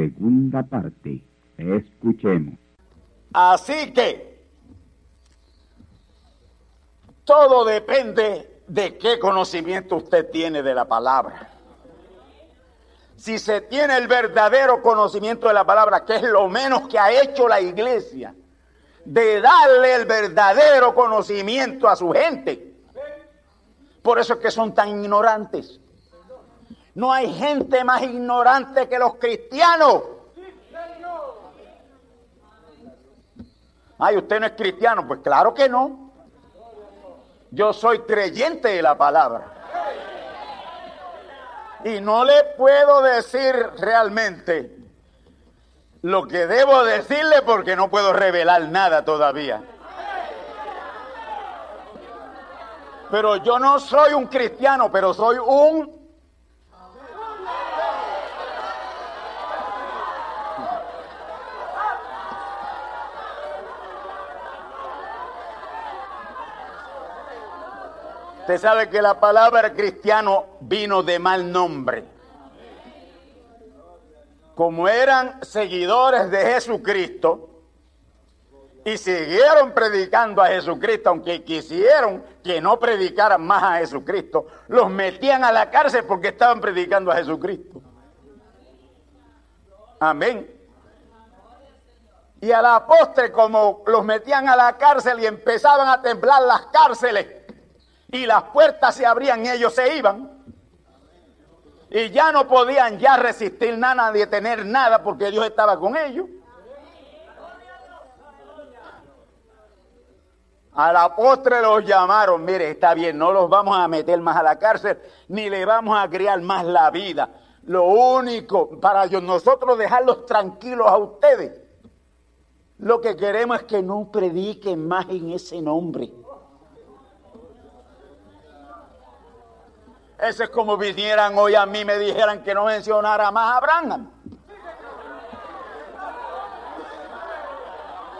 Segunda parte. Escuchemos. Así que todo depende de qué conocimiento usted tiene de la palabra. Si se tiene el verdadero conocimiento de la palabra, que es lo menos que ha hecho la iglesia, de darle el verdadero conocimiento a su gente. Por eso es que son tan ignorantes. No hay gente más ignorante que los cristianos. Ay, usted no es cristiano. Pues claro que no. Yo soy creyente de la palabra. Y no le puedo decir realmente lo que debo decirle porque no puedo revelar nada todavía. Pero yo no soy un cristiano, pero soy un Usted sabe que la palabra cristiano vino de mal nombre. Como eran seguidores de Jesucristo y siguieron predicando a Jesucristo, aunque quisieron que no predicaran más a Jesucristo, los metían a la cárcel porque estaban predicando a Jesucristo. Amén. Y a la postre, como los metían a la cárcel y empezaban a temblar las cárceles, y las puertas se abrían ellos se iban. Y ya no podían ya resistir nada, ni detener nada, porque Dios estaba con ellos. A la postre los llamaron, mire, está bien, no los vamos a meter más a la cárcel, ni le vamos a criar más la vida. Lo único, para nosotros dejarlos tranquilos a ustedes, lo que queremos es que no prediquen más en ese nombre. Eso es como vinieran hoy a mí y me dijeran que no mencionara más a Abraham.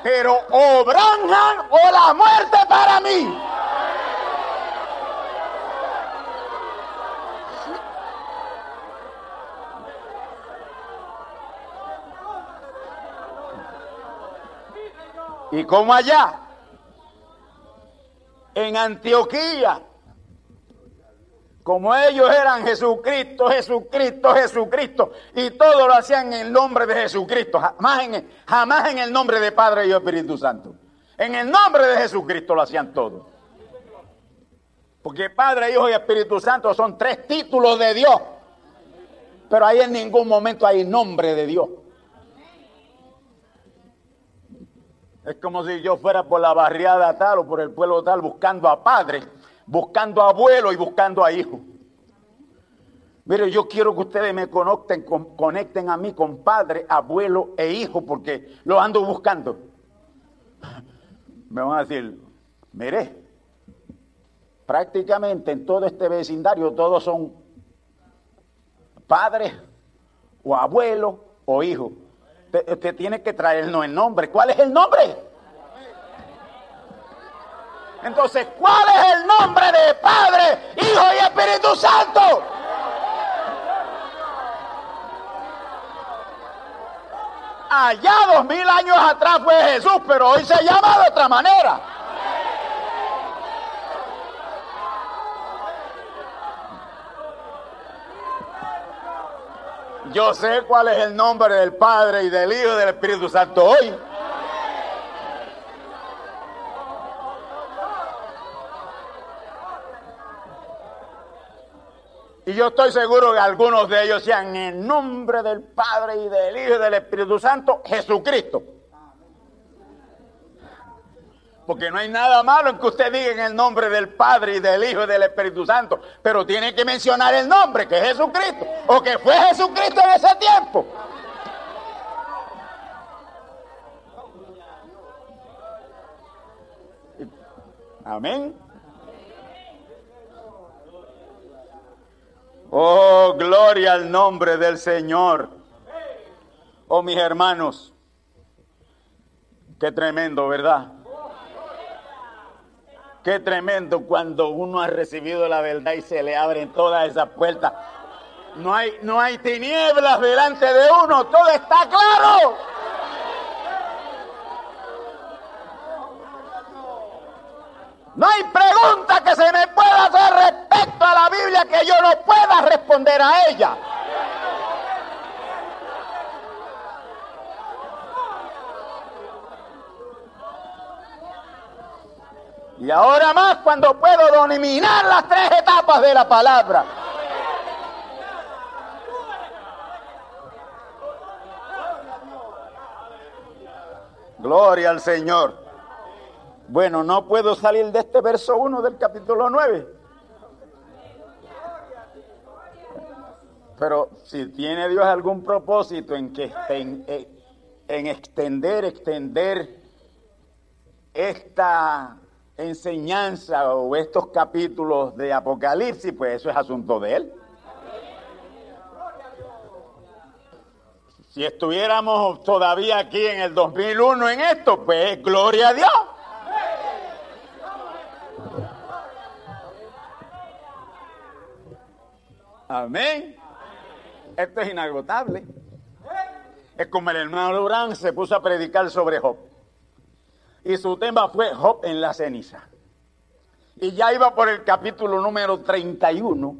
Pero o Branham o la muerte para mí. Y como allá, en Antioquía, como ellos eran Jesucristo, Jesucristo, Jesucristo, y todo lo hacían en el nombre de Jesucristo, jamás en, el, nombre de Padre y Espíritu Santo. En el nombre de Jesucristo lo hacían todo. Porque Padre, Hijo y Espíritu Santo son tres títulos de Dios. Pero ahí en ningún momento hay nombre de Dios. Es como si yo fuera por la barriada tal o por el pueblo tal buscando a Padre buscando abuelo y buscando a hijo. Mire, yo quiero que ustedes me conecten, conecten a mí con padre, abuelo e hijo, porque lo ando buscando. Me van a decir, mire, prácticamente en todo este vecindario todos son padres o abuelos o hijos. Usted, tiene que traernos el nombre. ¿Cuál es el nombre? Entonces, ¿cuál es el nombre de Padre, Hijo y Espíritu Santo? Allá dos mil años atrás fue Jesús, pero hoy se llama de otra manera. Yo sé cuál es el nombre del Padre y del Hijo y del Espíritu Santo hoy. Y yo estoy seguro que algunos de ellos sean en nombre del Padre y del Hijo y del Espíritu Santo, Jesucristo. Porque no hay nada malo en que usted diga en el nombre del Padre y del Hijo y del Espíritu Santo. Pero tiene que mencionar el nombre, que es Jesucristo. O que fue Jesucristo en ese tiempo. Amén. Oh, gloria al nombre del Señor. Oh, mis hermanos. Qué tremendo, ¿verdad? Qué tremendo cuando uno ha recibido la verdad y se le abren todas esas puertas. No hay, no hay tinieblas delante de uno, todo está claro. No hay pregunta que se me pueda hacer respecto a la Biblia que yo no pueda responder a ella. Y ahora más cuando puedo dominar las tres etapas de la palabra. Gloria al Señor. Bueno, no puedo salir de este verso 1 del capítulo 9. Pero si tiene Dios algún propósito en que en, en extender, extender esta enseñanza o estos capítulos de Apocalipsis, pues eso es asunto de él. Si estuviéramos todavía aquí en el 2001 en esto, pues gloria a Dios. Amén. Esto es inagotable. Es como el hermano Durán se puso a predicar sobre Job y su tema fue Job en la ceniza. Y ya iba por el capítulo número 31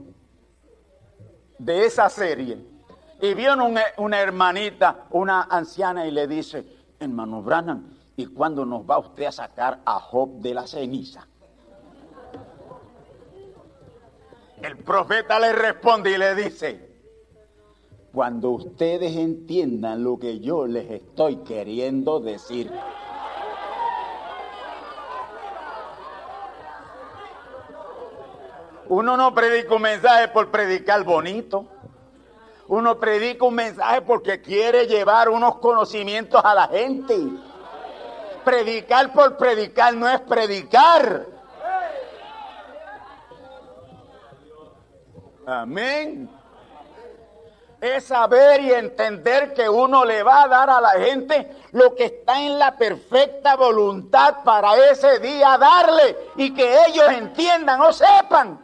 de esa serie. Y una, una hermanita, una anciana, y le dice, hermano Branham, ¿y cuándo nos va usted a sacar a Job de la ceniza? El profeta le responde y le dice, cuando ustedes entiendan lo que yo les estoy queriendo decir. Uno no predica un mensaje por predicar bonito. Uno predica un mensaje porque quiere llevar unos conocimientos a la gente. Predicar por predicar no es predicar. Amén. Es saber y entender que uno le va a dar a la gente lo que está en la perfecta voluntad para ese día darle y que ellos entiendan o sepan.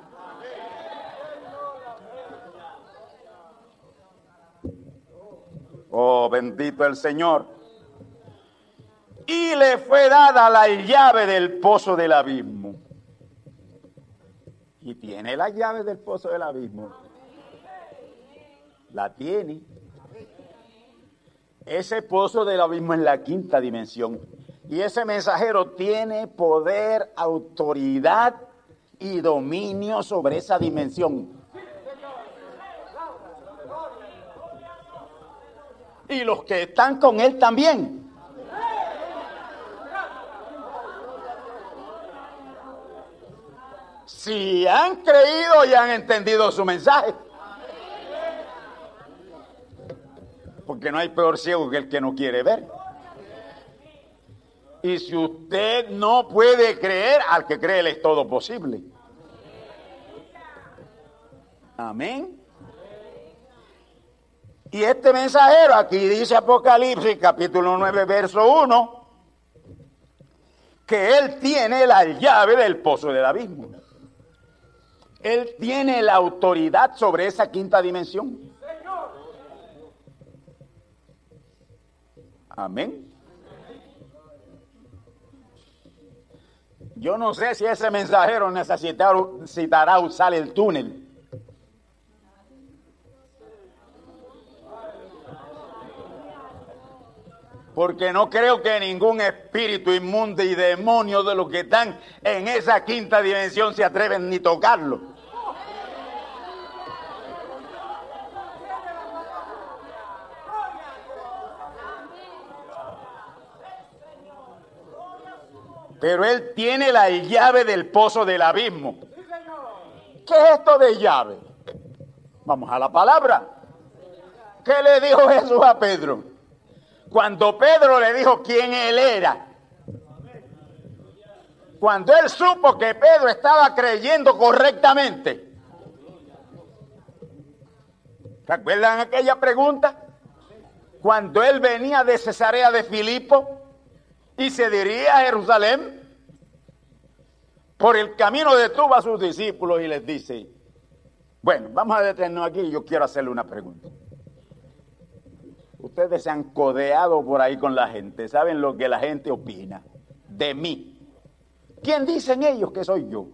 Oh, bendito el Señor. Y le fue dada la llave del pozo del abismo. Y tiene la llave del pozo del abismo. La tiene. Ese pozo del abismo es la quinta dimensión. Y ese mensajero tiene poder, autoridad y dominio sobre esa dimensión. y los que están con él también. Si han creído y han entendido su mensaje. Porque no hay peor ciego que el que no quiere ver. Y si usted no puede creer, al que cree le es todo posible. Amén. Y este mensajero, aquí dice Apocalipsis capítulo 9, verso 1, que él tiene la llave del pozo del abismo. Él tiene la autoridad sobre esa quinta dimensión. Amén. Yo no sé si ese mensajero necesitará usar el túnel porque no creo que ningún espíritu inmundo y demonio de los que están en esa quinta dimensión se atreven ni tocarlo. Pero él tiene la llave del pozo del abismo. ¿Qué es esto de llave? Vamos a la palabra. ¿Qué le dijo Jesús a Pedro? Cuando Pedro le dijo quién él era, cuando él supo que Pedro estaba creyendo correctamente, ¿recuerdan aquella pregunta? Cuando él venía de Cesarea de Filipo y se diría a Jerusalén, por el camino detuvo a sus discípulos y les dice, bueno, vamos a detenernos aquí yo quiero hacerle una pregunta. Ustedes se han codeado por ahí con la gente, saben lo que la gente opina de mí. ¿Quién dicen ellos que soy yo?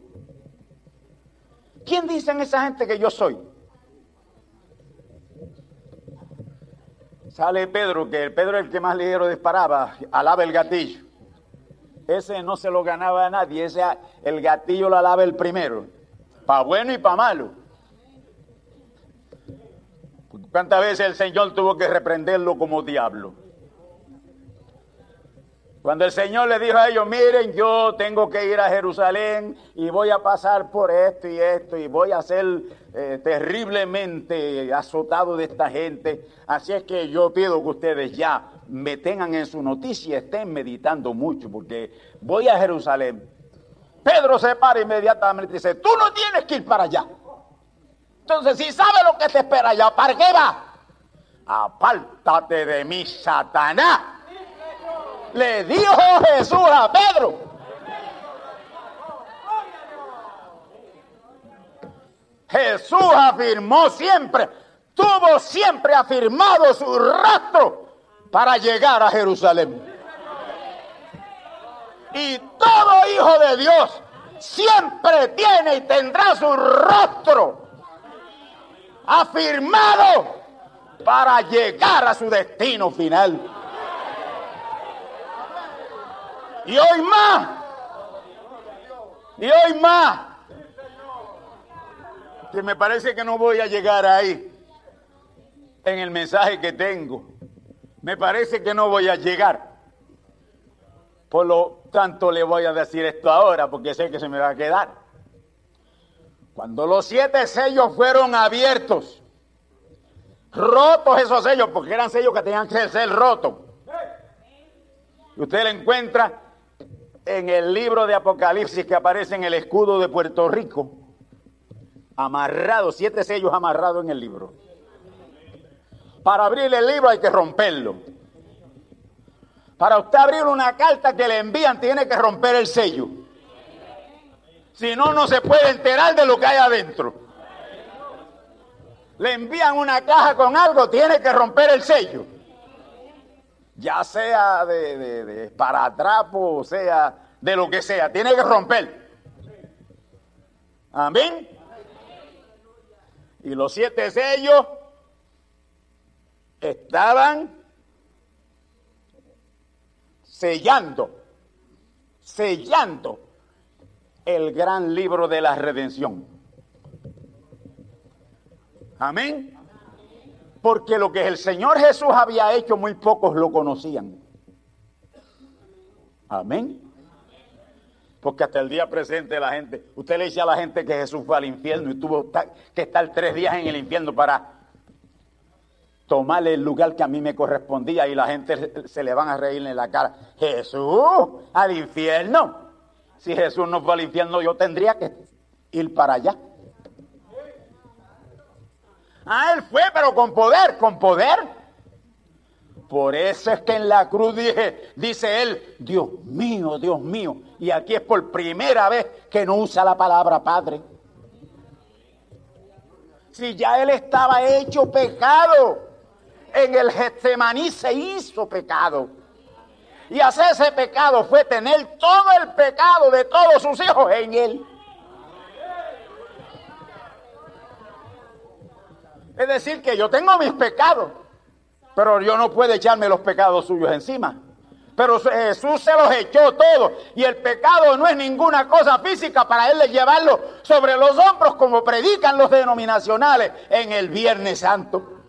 ¿Quién dicen esa gente que yo soy? Sale Pedro, que Pedro es el que más ligero disparaba, alaba el gatillo. Ese no se lo ganaba a nadie, ese el gatillo lo alaba el primero, para bueno y para malo. ¿Cuántas veces el Señor tuvo que reprenderlo como diablo? Cuando el Señor le dijo a ellos, miren, yo tengo que ir a Jerusalén y voy a pasar por esto y esto y voy a ser eh, terriblemente azotado de esta gente. Así es que yo pido que ustedes ya me tengan en su noticia y estén meditando mucho porque voy a Jerusalén. Pedro se para inmediatamente y dice, tú no tienes que ir para allá. Entonces, si sabe lo que te espera ya, ¿para qué va? Apártate de mí, Satanás. Le dijo Jesús a Pedro. Jesús afirmó siempre, tuvo siempre afirmado su rastro para llegar a Jerusalén. Y todo hijo de Dios siempre tiene y tendrá su rostro afirmado para llegar a su destino final. Y hoy más. Y hoy más. Que me parece que no voy a llegar ahí en el mensaje que tengo. Me parece que no voy a llegar. Por lo tanto le voy a decir esto ahora porque sé que se me va a quedar. Cuando los siete sellos fueron abiertos, rotos esos sellos, porque eran sellos que tenían que ser rotos. Y usted lo encuentra en el libro de Apocalipsis que aparece en el escudo de Puerto Rico, amarrado, siete sellos amarrados en el libro. Para abrir el libro hay que romperlo. Para usted abrir una carta que le envían tiene que romper el sello. Si no, no se puede enterar de lo que hay adentro. Le envían una caja con algo, tiene que romper el sello. Ya sea de, de, de paratrapo, sea de lo que sea, tiene que romper. Amén. Y los siete sellos estaban sellando, sellando el gran libro de la redención. Amén. Porque lo que el Señor Jesús había hecho muy pocos lo conocían. Amén. Porque hasta el día presente la gente, usted le dice a la gente que Jesús fue al infierno y tuvo que estar tres días en el infierno para tomarle el lugar que a mí me correspondía y la gente se le van a reír en la cara. Jesús, al infierno. Si Jesús no fue al infierno, yo tendría que ir para allá. Ah, él fue, pero con poder, con poder. Por eso es que en la cruz dice él, Dios mío, Dios mío. Y aquí es por primera vez que no usa la palabra Padre. Si ya él estaba hecho pecado, en el Getsemaní se hizo pecado. Y hacer ese pecado fue tener todo el pecado de todos sus hijos en él. Es decir, que yo tengo mis pecados. Pero yo no puedo echarme los pecados suyos encima. Pero Jesús se los echó todos. Y el pecado no es ninguna cosa física para él llevarlo sobre los hombros como predican los denominacionales en el Viernes Santo.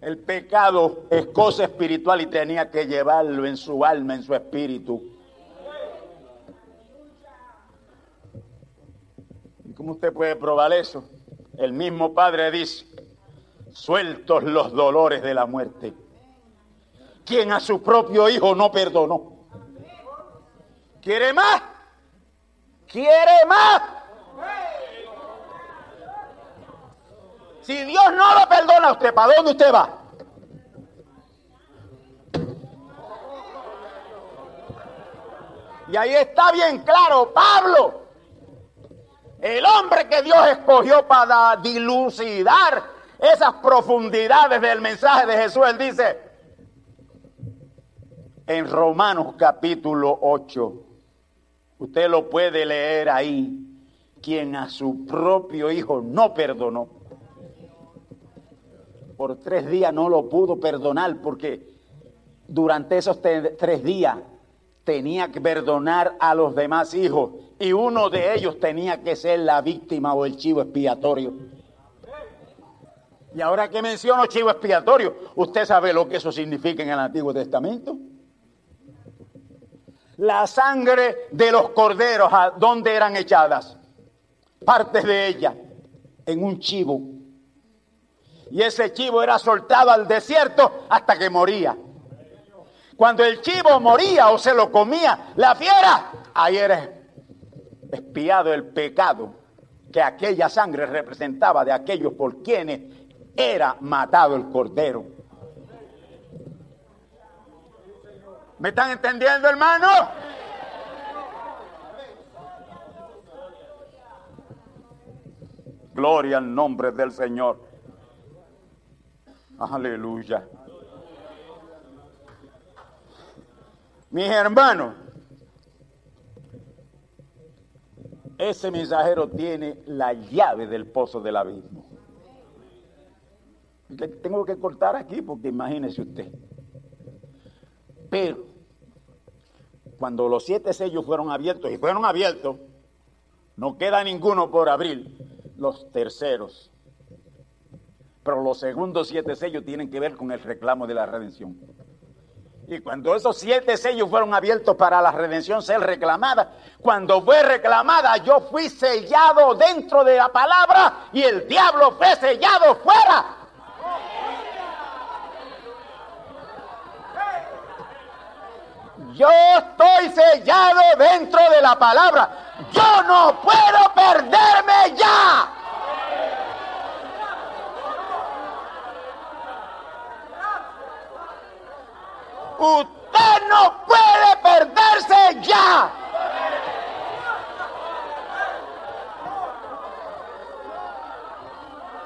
El pecado es cosa espiritual y tenía que llevarlo en su alma, en su espíritu. ¿Y cómo usted puede probar eso? El mismo Padre dice, sueltos los dolores de la muerte. Quien a su propio hijo no perdonó. ¿Quiere más? ¿Quiere más? Si Dios no lo perdona a usted, ¿para dónde usted va? Y ahí está bien claro, Pablo, el hombre que Dios escogió para dilucidar esas profundidades del mensaje de Jesús. Él dice en Romanos capítulo 8, usted lo puede leer ahí, quien a su propio hijo no perdonó. Por tres días no lo pudo perdonar porque durante esos tres días tenía que perdonar a los demás hijos y uno de ellos tenía que ser la víctima o el chivo expiatorio. Y ahora que menciono chivo expiatorio, ¿usted sabe lo que eso significa en el Antiguo Testamento? La sangre de los corderos, ¿a dónde eran echadas? Partes de ella, en un chivo. Y ese chivo era soltado al desierto hasta que moría. Cuando el chivo moría o se lo comía la fiera, ahí era espiado el pecado que aquella sangre representaba de aquellos por quienes era matado el cordero. ¿Me están entendiendo, hermano? Gloria al nombre del Señor. Aleluya. Mis hermanos, ese mensajero tiene la llave del pozo del abismo tengo que cortar aquí porque imagínese usted. Pero cuando los siete sellos fueron abiertos y fueron abiertos, no queda ninguno por abrir, los terceros. Pero los segundos siete sellos tienen que ver con el reclamo de la redención. Y cuando esos siete sellos fueron abiertos para la redención ser reclamada, cuando fue reclamada yo fui sellado dentro de la palabra y el diablo fue sellado fuera. Yo estoy sellado dentro de la palabra. Yo no puedo perderme ya. Usted no puede perderse ya.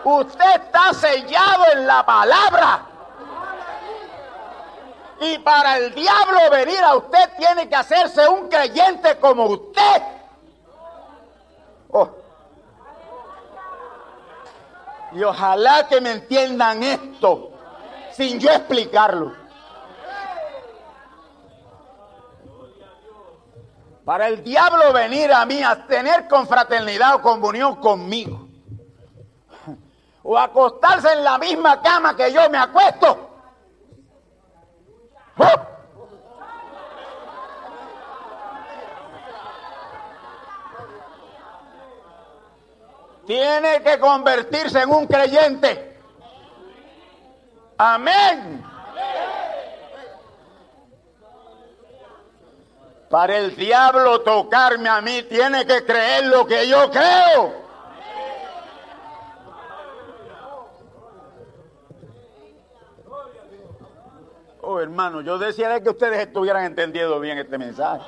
Usted está sellado en la palabra. Y para el diablo venir a usted tiene que hacerse un creyente como usted. Oh. Y ojalá que me entiendan esto sin yo explicarlo. Para el diablo venir a mí a tener confraternidad o comunión conmigo. O acostarse en la misma cama que yo me acuesto. ¡Oh! Tiene que convertirse en un creyente. Amén. Amén. Para el diablo tocarme a mí, tiene que creer lo que yo creo. Oh, hermano, yo decía que ustedes estuvieran entendiendo bien este mensaje.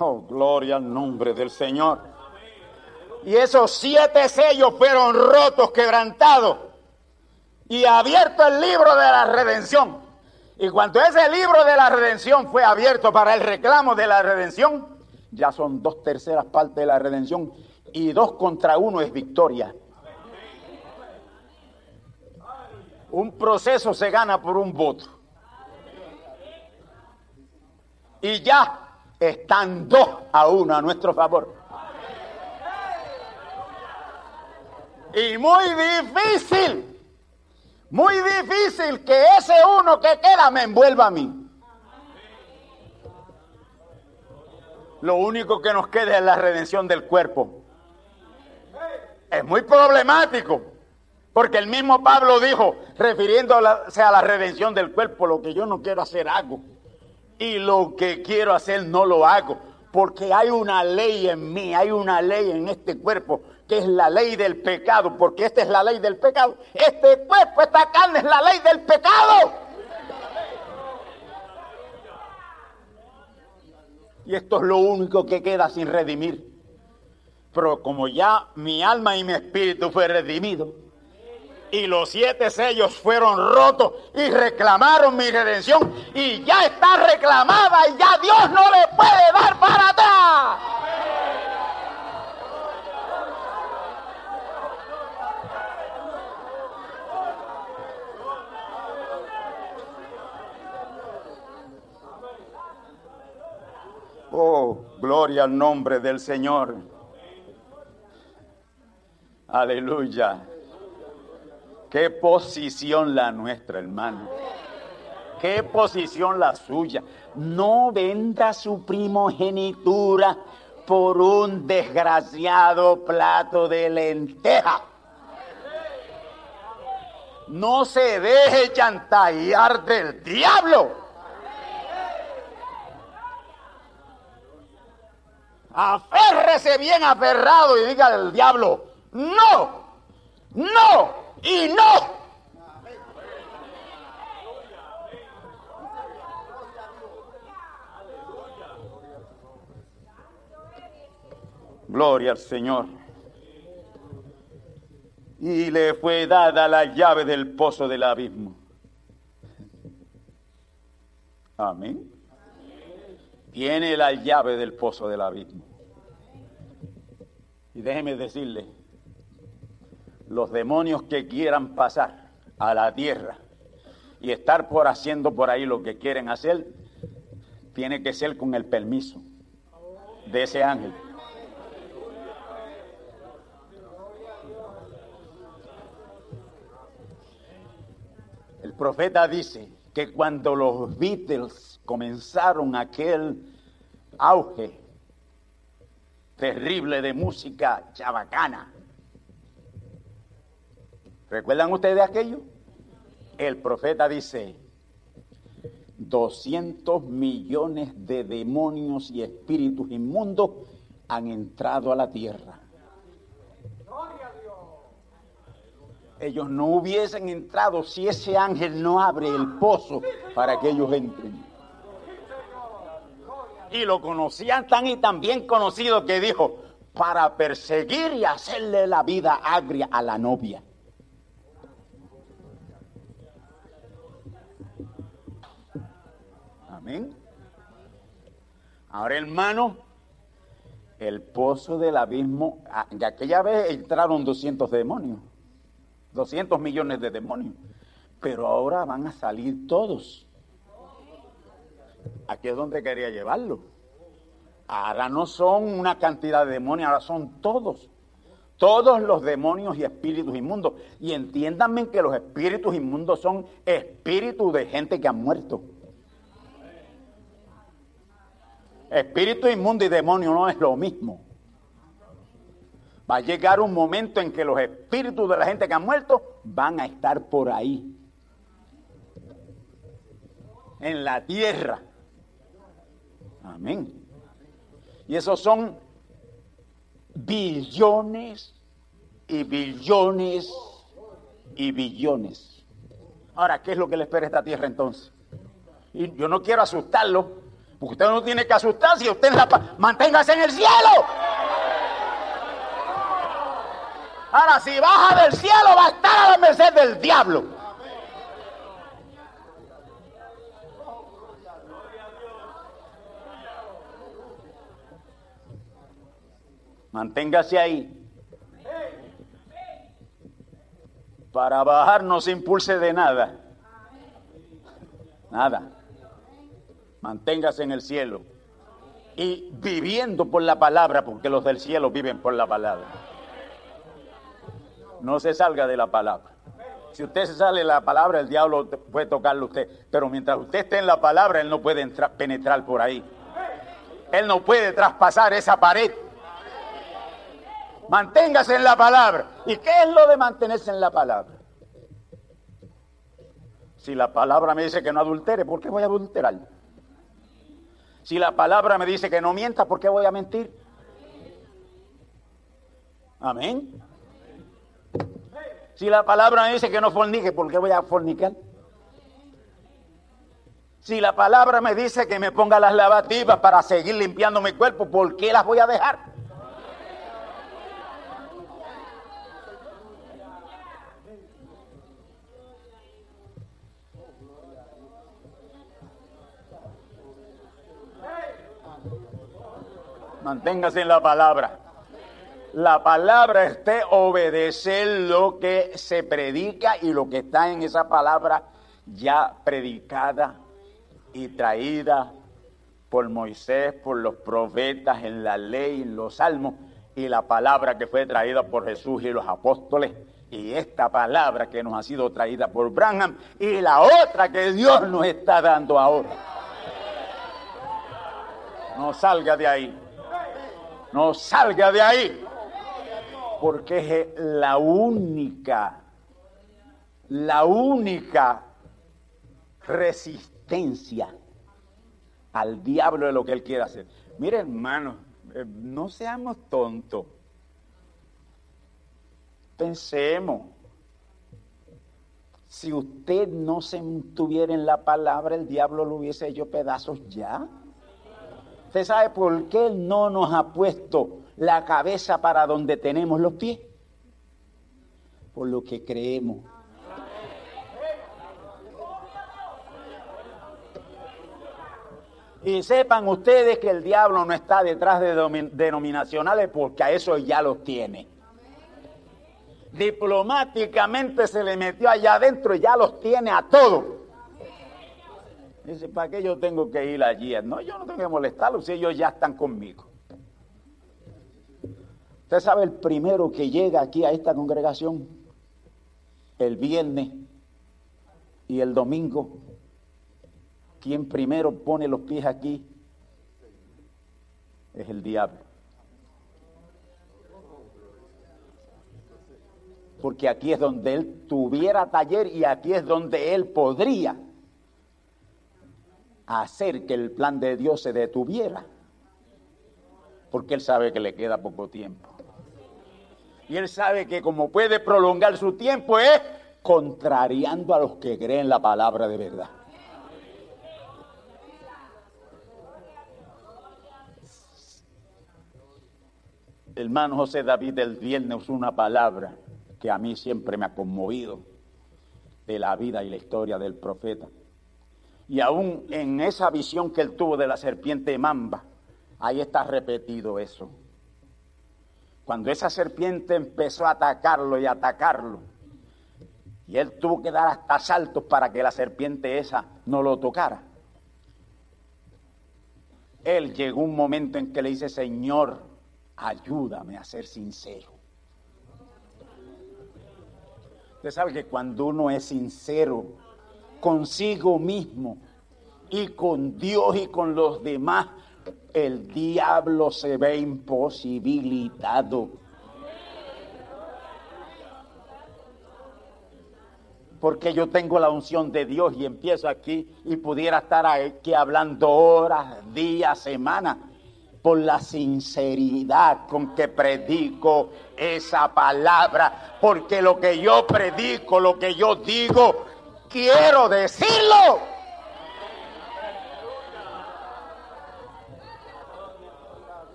Oh, gloria al nombre del Señor. Y esos siete sellos fueron rotos, quebrantados y abierto el libro de la redención. Y cuando ese libro de la redención fue abierto para el reclamo de la redención, ya son dos terceras partes de la redención y dos contra uno es victoria. Un proceso se gana por un voto. Y ya están dos a uno a nuestro favor. Y muy difícil, muy difícil que ese uno que queda me envuelva a mí. Lo único que nos queda es la redención del cuerpo. Es muy problemático. Porque el mismo Pablo dijo, refiriéndose a la redención del cuerpo, lo que yo no quiero hacer hago. Y lo que quiero hacer no lo hago. Porque hay una ley en mí, hay una ley en este cuerpo, que es la ley del pecado. Porque esta es la ley del pecado. Este cuerpo, esta carne es la ley del pecado. Y esto es lo único que queda sin redimir. Pero como ya mi alma y mi espíritu fue redimido, y los siete sellos fueron rotos y reclamaron mi redención y ya está reclamada y ya Dios no le puede dar para atrás. Oh, gloria al nombre del Señor. Aleluya. Qué posición la nuestra, hermano. Qué posición la suya. No venda su primogenitura por un desgraciado plato de lenteja. No se deje chantajear del diablo. Aférrese bien aferrado y diga al diablo, no, no, y no. Gloria al Señor. Y le fue dada la llave del pozo del abismo. Amén. Tiene la llave del pozo del abismo. Y déjeme decirle, los demonios que quieran pasar a la tierra y estar por haciendo por ahí lo que quieren hacer, tiene que ser con el permiso de ese ángel. El profeta dice que cuando los Beatles comenzaron aquel auge terrible de música chabacana, ¿Recuerdan ustedes aquello? El profeta dice, 200 millones de demonios y espíritus inmundos han entrado a la tierra. Ellos no hubiesen entrado si ese ángel no abre el pozo para que ellos entren. Y lo conocían tan y tan bien conocido que dijo, para perseguir y hacerle la vida agria a la novia. Ahora, hermano, el pozo del abismo, ah, de aquella vez entraron 200 demonios, 200 millones de demonios, pero ahora van a salir todos. Aquí es donde quería llevarlo. Ahora no son una cantidad de demonios, ahora son todos. Todos los demonios y espíritus inmundos. Y entiéndanme que los espíritus inmundos son espíritus de gente que ha muerto. Espíritu inmundo y demonio no es lo mismo. Va a llegar un momento en que los espíritus de la gente que ha muerto van a estar por ahí. En la tierra. Amén. Y esos son billones y billones y billones. Ahora, ¿qué es lo que le espera a esta tierra entonces? Y yo no quiero asustarlo, porque usted no tiene que asustarse, usted la manténgase en el cielo. Ahora, si baja del cielo, va a estar a la merced del diablo. Manténgase ahí. Para bajar no se impulse de nada. Nada. Manténgase en el cielo. Y viviendo por la palabra, porque los del cielo viven por la palabra. No se salga de la palabra. Si usted se sale de la palabra, el diablo puede tocarlo a usted. Pero mientras usted esté en la palabra, él no puede entrar, penetrar por ahí. Él no puede traspasar esa pared. Manténgase en la palabra. ¿Y qué es lo de mantenerse en la palabra? Si la palabra me dice que no adultere, ¿por qué voy a adulterar? Si la palabra me dice que no mienta, ¿por qué voy a mentir? Amén. Si la palabra me dice que no fornique, ¿por qué voy a fornicar? Si la palabra me dice que me ponga las lavativas para seguir limpiando mi cuerpo, ¿por qué las voy a dejar? Manténgase en la palabra. La palabra es de obedecer lo que se predica y lo que está en esa palabra ya predicada y traída por Moisés, por los profetas, en la ley, en los salmos, y la palabra que fue traída por Jesús y los apóstoles, y esta palabra que nos ha sido traída por Branham, y la otra que Dios nos está dando ahora. No salga de ahí. No salga de ahí. Porque es la única, la única resistencia al diablo de lo que él quiere hacer. Mire, hermano, eh, no seamos tontos. Pensemos. Si usted no se mantuviera en la palabra, el diablo lo hubiese hecho pedazos ya. ¿Usted sabe por qué no nos ha puesto la cabeza para donde tenemos los pies? Por lo que creemos. Y sepan ustedes que el diablo no está detrás de denominacionales porque a eso ya los tiene. Diplomáticamente se le metió allá adentro y ya los tiene a todos. Dice, ¿para qué yo tengo que ir allí? No, yo no tengo que molestarlos si ellos ya están conmigo. Usted sabe el primero que llega aquí a esta congregación, el viernes y el domingo, quien primero pone los pies aquí es el diablo. Porque aquí es donde él tuviera taller y aquí es donde él podría hacer que el plan de Dios se detuviera, porque Él sabe que le queda poco tiempo. Y Él sabe que como puede prolongar su tiempo es contrariando a los que creen la palabra de verdad. El hermano José David del viernes usó una palabra que a mí siempre me ha conmovido de la vida y la historia del profeta. Y aún en esa visión que él tuvo de la serpiente mamba, ahí está repetido eso. Cuando esa serpiente empezó a atacarlo y atacarlo, y él tuvo que dar hasta saltos para que la serpiente esa no lo tocara. Él llegó un momento en que le dice, Señor, ayúdame a ser sincero. Usted sabe que cuando uno es sincero, consigo mismo y con Dios y con los demás, el diablo se ve imposibilitado. Porque yo tengo la unción de Dios y empiezo aquí y pudiera estar aquí hablando horas, días, semanas, por la sinceridad con que predico esa palabra. Porque lo que yo predico, lo que yo digo, quiero decirlo.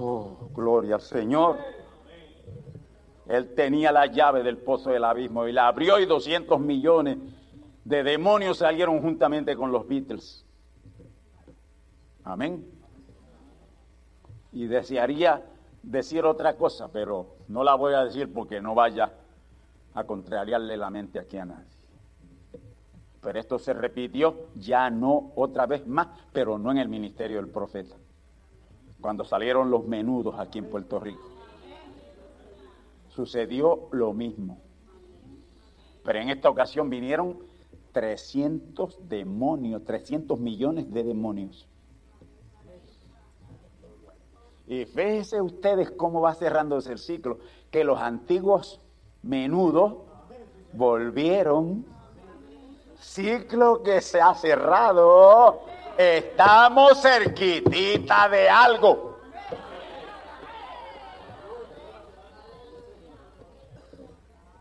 Oh, gloria al Señor. Él tenía la llave del pozo del abismo y la abrió y 200 millones de demonios salieron juntamente con los Beatles. Amén. Y desearía decir otra cosa, pero no la voy a decir porque no vaya a contrariarle la mente aquí a nadie. Pero esto se repitió ya no otra vez más, pero no en el ministerio del profeta cuando salieron los menudos aquí en Puerto Rico. Sucedió lo mismo. Pero en esta ocasión vinieron 300 demonios, 300 millones de demonios. Y fíjense ustedes cómo va cerrándose el ciclo, que los antiguos menudos volvieron, ciclo que se ha cerrado Estamos cerquitita de algo.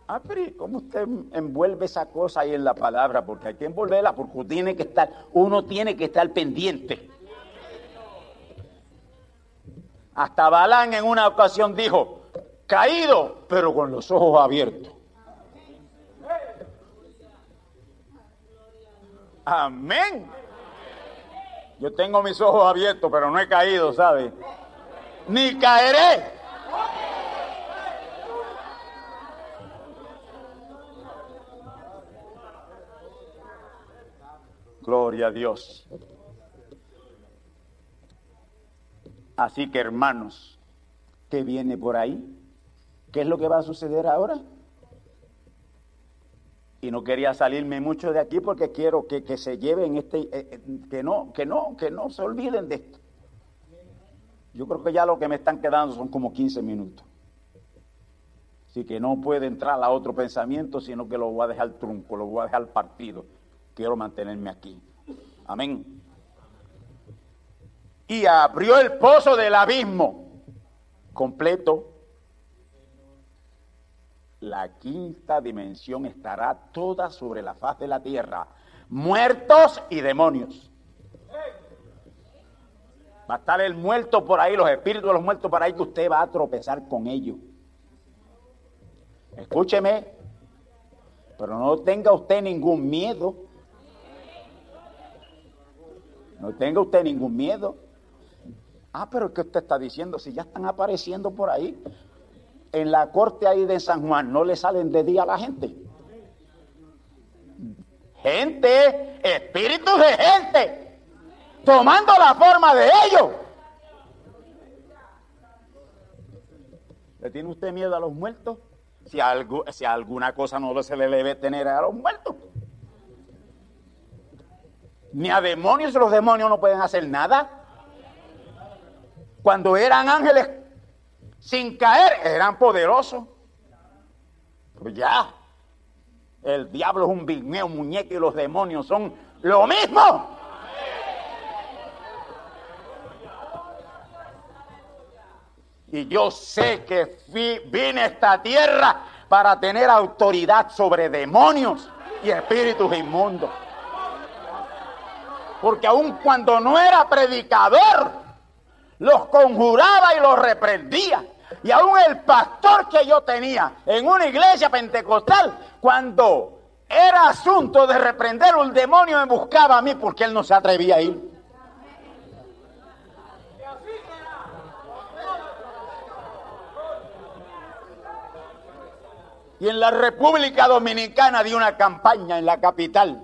Ah, pero ¿cómo usted envuelve esa cosa ahí en la palabra? Porque hay que envolverla porque tiene que estar, uno tiene que estar pendiente. Hasta Balán en una ocasión dijo, caído, pero con los ojos abiertos. Amén. Yo tengo mis ojos abiertos, pero no he caído, ¿sabe? Ni caeré. Gloria a Dios. Así que hermanos, ¿qué viene por ahí? ¿Qué es lo que va a suceder ahora? y no quería salirme mucho de aquí porque quiero que, se lleven este, eh, eh, que no, que no, que no se olviden de esto. Yo creo que ya lo que me están quedando son como 15 minutos. Así que no puede entrar a otro pensamiento, sino que lo voy a dejar trunco, lo voy a dejar partido. Quiero mantenerme aquí. Amén. Y abrió el pozo del abismo completo la quinta dimensión estará toda sobre la faz de la tierra, muertos y demonios. Va a estar el muerto por ahí, los espíritus de los muertos por ahí, que usted va a tropezar con ellos. Escúcheme, pero no tenga usted ningún miedo. No tenga usted ningún miedo. Ah, pero ¿qué usted está diciendo? Si ya están apareciendo por ahí en la corte ahí de San Juan no le salen de día a la gente. Gente, espíritus de gente, tomando la forma de ellos. ¿Le tiene usted miedo a los muertos? Si, algo, si alguna cosa no se le debe tener a los muertos. Ni a demonios, los demonios no pueden hacer nada. Cuando eran ángeles sin caer, eran poderosos. Pues ya, el diablo es un bigneo muñeco y los demonios son lo mismo. Y yo sé que vine a esta tierra para tener autoridad sobre demonios y espíritus inmundos. Porque aun cuando no era predicador, los conjuraba y los reprendía. Y aún el pastor que yo tenía en una iglesia pentecostal, cuando era asunto de reprender un demonio, me buscaba a mí porque él no se atrevía a ir. Y en la República Dominicana di una campaña en la capital.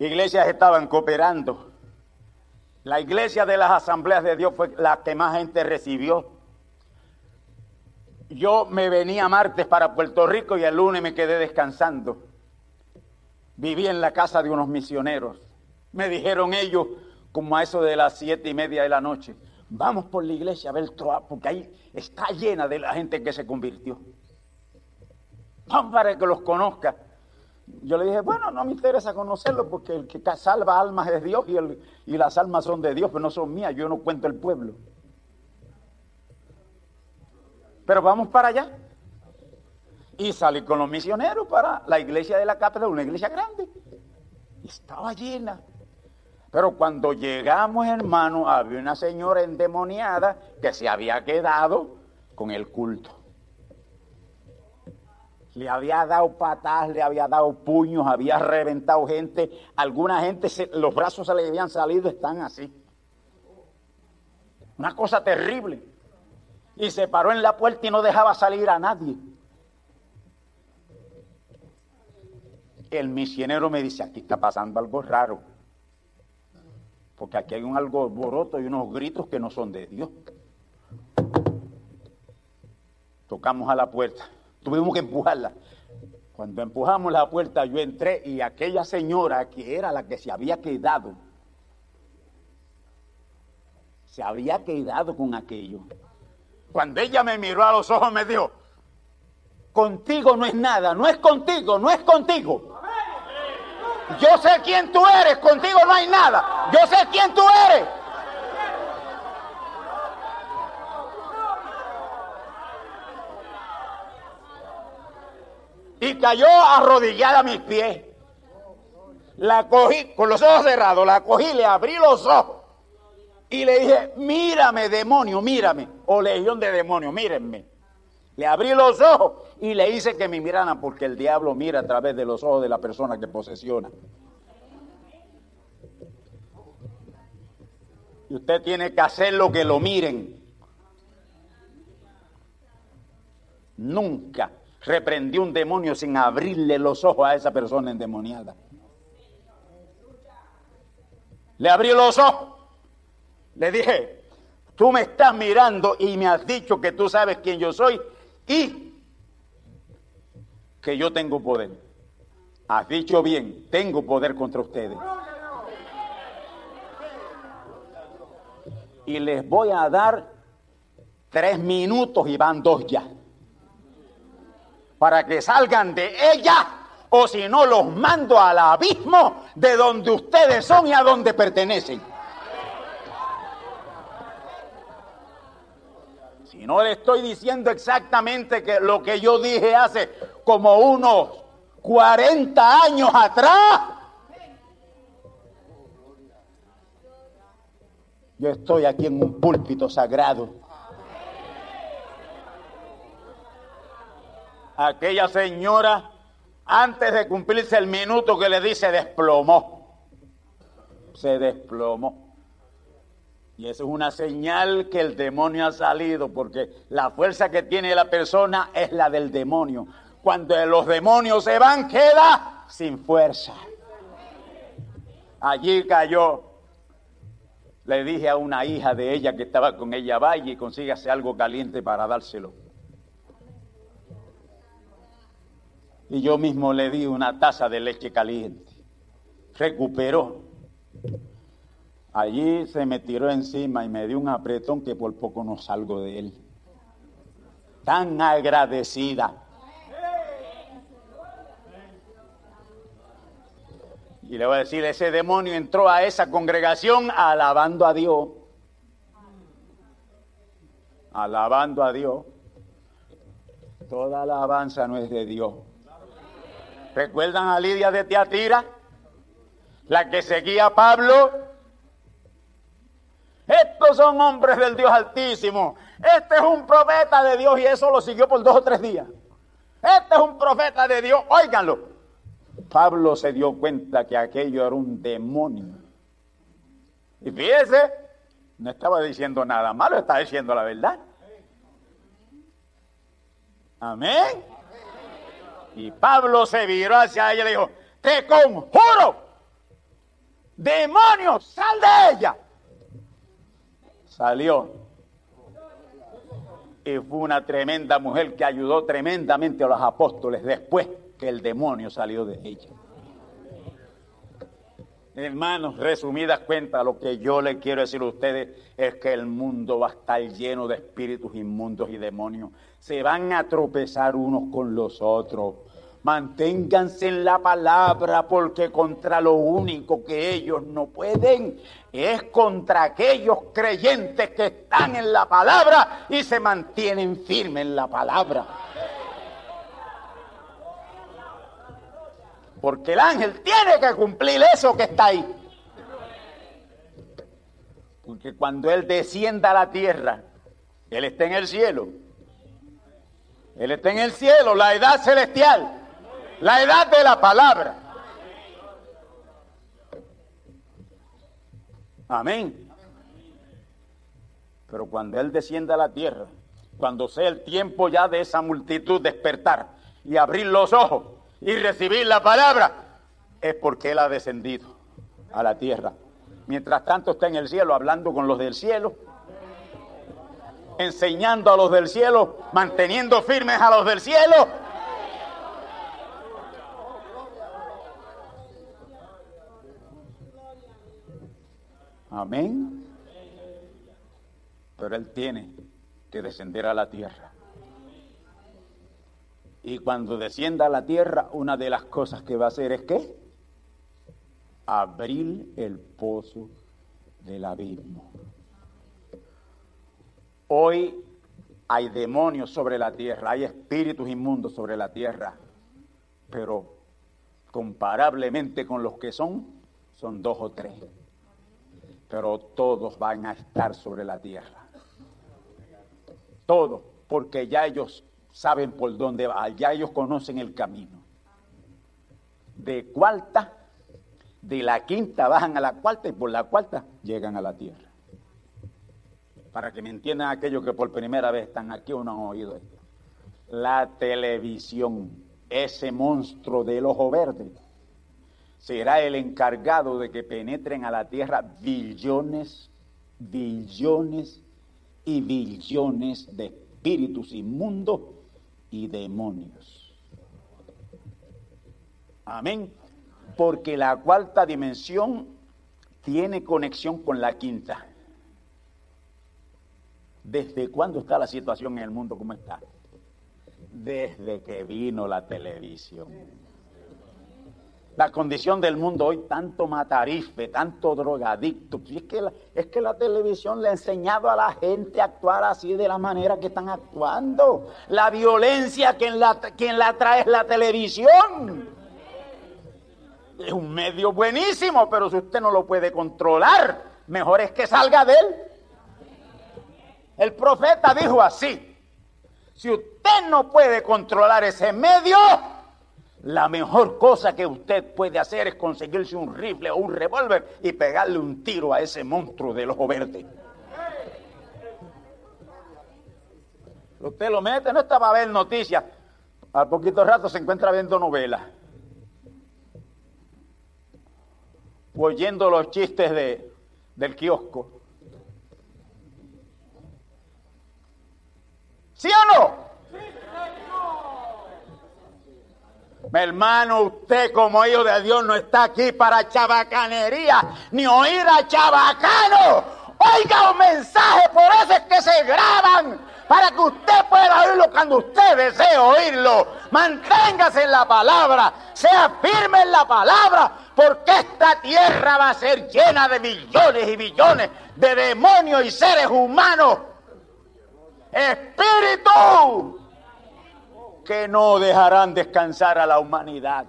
Iglesias estaban cooperando la iglesia de las asambleas de Dios fue la que más gente recibió. Yo me venía martes para Puerto Rico y el lunes me quedé descansando. Viví en la casa de unos misioneros. Me dijeron ellos, como a eso de las siete y media de la noche, vamos por la iglesia a ver Troa, porque ahí está llena de la gente que se convirtió. Vamos para que los conozca. Yo le dije, bueno, no me interesa conocerlo porque el que salva almas es Dios y, el, y las almas son de Dios, pero no son mías, yo no cuento el pueblo. Pero vamos para allá. Y salí con los misioneros para la iglesia de la catedral, una iglesia grande. Estaba llena. Pero cuando llegamos, hermano, había una señora endemoniada que se había quedado con el culto. Le había dado patas, le había dado puños, había reventado gente. Alguna gente, los brazos se le habían salido, están así. Una cosa terrible. Y se paró en la puerta y no dejaba salir a nadie. El misionero me dice, aquí está pasando algo raro. Porque aquí hay un algo boroto y unos gritos que no son de Dios. Tocamos a la puerta. Tuvimos que empujarla. Cuando empujamos la puerta yo entré y aquella señora que era la que se había quedado, se había quedado con aquello. Cuando ella me miró a los ojos me dijo, contigo no es nada, no es contigo, no es contigo. Yo sé quién tú eres, contigo no hay nada. Yo sé quién tú eres. Y cayó arrodillada a mis pies. La cogí con los ojos cerrados, la cogí, le abrí los ojos y le dije, mírame demonio, mírame, o legión de demonios, mírenme. Le abrí los ojos y le hice que me miraran porque el diablo mira a través de los ojos de la persona que posesiona. Y usted tiene que hacer lo que lo miren. Nunca reprendí un demonio sin abrirle los ojos a esa persona endemoniada. Le abrí los ojos. Le dije, tú me estás mirando y me has dicho que tú sabes quién yo soy y que yo tengo poder. Has dicho bien, tengo poder contra ustedes. Y les voy a dar tres minutos y van dos ya. Para que salgan de ella o si no los mando al abismo de donde ustedes son y a donde pertenecen. Si no le estoy diciendo exactamente que lo que yo dije hace como unos 40 años atrás. Yo estoy aquí en un púlpito sagrado. Aquella señora, antes de cumplirse el minuto que le dice, desplomó. Se desplomó. Y eso es una señal que el demonio ha salido, porque la fuerza que tiene la persona es la del demonio. Cuando los demonios se van, queda sin fuerza. Allí cayó. Le dije a una hija de ella que estaba con ella, vaya y consígase algo caliente para dárselo. Y yo mismo le di una taza de leche caliente. Recuperó. Allí se me tiró encima y me dio un apretón que por poco no salgo de él. Tan agradecida. Y le voy a decir, ese demonio entró a esa congregación alabando a Dios. Alabando a Dios. Toda alabanza no es de Dios. ¿Recuerdan a Lidia de Teatira? La que seguía a Pablo estos son hombres del Dios Altísimo. Este es un profeta de Dios y eso lo siguió por dos o tres días. Este es un profeta de Dios. Óiganlo. Pablo se dio cuenta que aquello era un demonio. Y fíjese, no estaba diciendo nada malo, estaba diciendo la verdad. Amén. Y Pablo se viró hacia ella y le dijo, te conjuro, demonio, sal de ella salió. Y fue una tremenda mujer que ayudó tremendamente a los apóstoles después que el demonio salió de ella. Hermanos, resumidas cuentas, lo que yo le quiero decir a ustedes es que el mundo va a estar lleno de espíritus inmundos y demonios. Se van a tropezar unos con los otros. Manténganse en la palabra porque contra lo único que ellos no pueden es contra aquellos creyentes que están en la palabra y se mantienen firmes en la palabra. Porque el ángel tiene que cumplir eso que está ahí. Porque cuando Él descienda a la tierra, Él está en el cielo. Él está en el cielo, la edad celestial, la edad de la palabra. Amén. Pero cuando Él descienda a la tierra, cuando sea el tiempo ya de esa multitud despertar y abrir los ojos, y recibir la palabra, es porque Él ha descendido a la tierra. Mientras tanto está en el cielo hablando con los del cielo, enseñando a los del cielo, manteniendo firmes a los del cielo. Amén. Pero Él tiene que descender a la tierra. Y cuando descienda a la tierra, una de las cosas que va a hacer es qué? Abrir el pozo del abismo. Hoy hay demonios sobre la tierra, hay espíritus inmundos sobre la tierra, pero comparablemente con los que son, son dos o tres. Pero todos van a estar sobre la tierra. Todos, porque ya ellos saben por dónde va, ya ellos conocen el camino. De cuarta, de la quinta bajan a la cuarta y por la cuarta llegan a la tierra. Para que me entiendan aquellos que por primera vez están aquí o no han oído esto. La televisión, ese monstruo del ojo verde, será el encargado de que penetren a la tierra billones, billones y billones de espíritus inmundos y demonios. Amén. Porque la cuarta dimensión tiene conexión con la quinta. ¿Desde cuándo está la situación en el mundo como está? Desde que vino la televisión la condición del mundo hoy, tanto matarife, tanto drogadicto. es, que la, es que la televisión le ha enseñado a la gente a actuar así de la manera que están actuando. La violencia, quien la, quien la trae es la televisión. Es un medio buenísimo, pero si usted no lo puede controlar, mejor es que salga de él. El profeta dijo así, si usted no puede controlar ese medio, la mejor cosa que usted puede hacer es conseguirse un rifle o un revólver y pegarle un tiro a ese monstruo del ojo verde. Usted lo mete, no está para ver noticias. Al poquito rato se encuentra viendo novelas. oyendo los chistes de, del kiosco. ¿Sí o no? Mi hermano, usted como hijo de Dios no está aquí para chabacanería, ni oír a chabacano. Oiga un mensaje, por eso es que se graban, para que usted pueda oírlo cuando usted desee oírlo. Manténgase en la palabra, sea firme en la palabra, porque esta tierra va a ser llena de millones y millones de demonios y seres humanos. Espíritu que no dejarán descansar a la humanidad.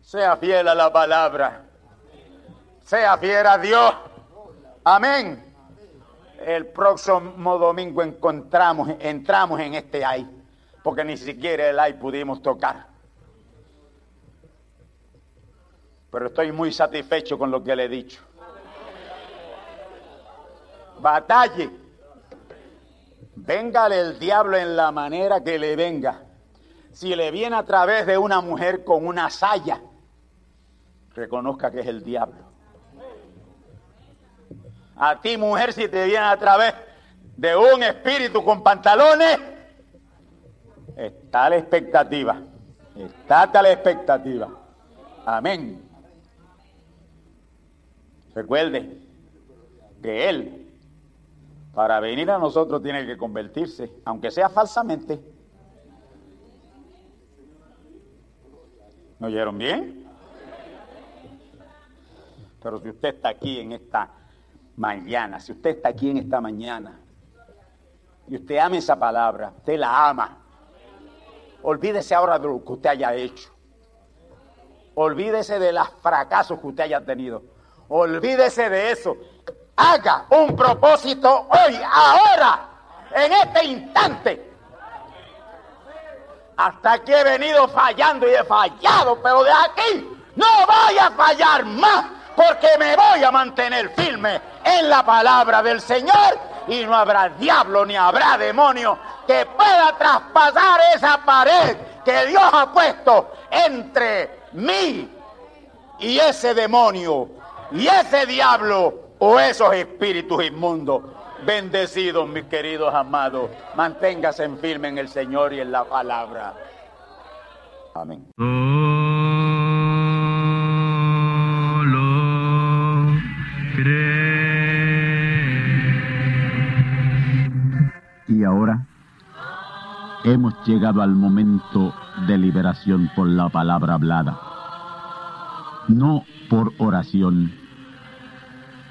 Sea fiel a la palabra. Sea fiel a Dios. Amén. El próximo domingo encontramos, entramos en este ay, porque ni siquiera el ay pudimos tocar. Pero estoy muy satisfecho con lo que le he dicho. Batalle Véngale el diablo en la manera que le venga. Si le viene a través de una mujer con una saya, reconozca que es el diablo. A ti, mujer, si te viene a través de un espíritu con pantalones, está la expectativa. A la expectativa. Amén. Recuerde que Él, para venir a nosotros, tiene que convertirse, aunque sea falsamente. ¿Me oyeron bien? Pero si usted está aquí en esta mañana, si usted está aquí en esta mañana y usted ama esa palabra, usted la ama, olvídese ahora de lo que usted haya hecho. Olvídese de los fracasos que usted haya tenido. Olvídese de eso. Haga un propósito hoy, ahora, en este instante. Hasta aquí he venido fallando y he fallado, pero de aquí no voy a fallar más porque me voy a mantener firme en la palabra del Señor y no habrá diablo ni habrá demonio que pueda traspasar esa pared que Dios ha puesto entre mí y ese demonio y ese diablo o esos espíritus inmundos. Bendecidos, mis queridos amados, manténgase en firme en el Señor y en la palabra. Amén. Y ahora hemos llegado al momento de liberación por la palabra hablada. No por oración.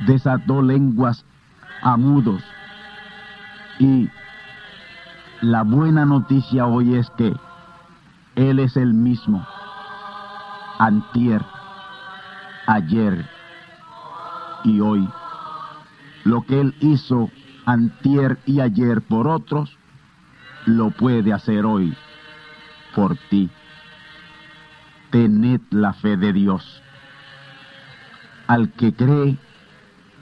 desató lenguas a mudos. Y la buena noticia hoy es que Él es el mismo, antier, ayer y hoy. Lo que Él hizo antier y ayer por otros, lo puede hacer hoy por ti. Tened la fe de Dios. Al que cree,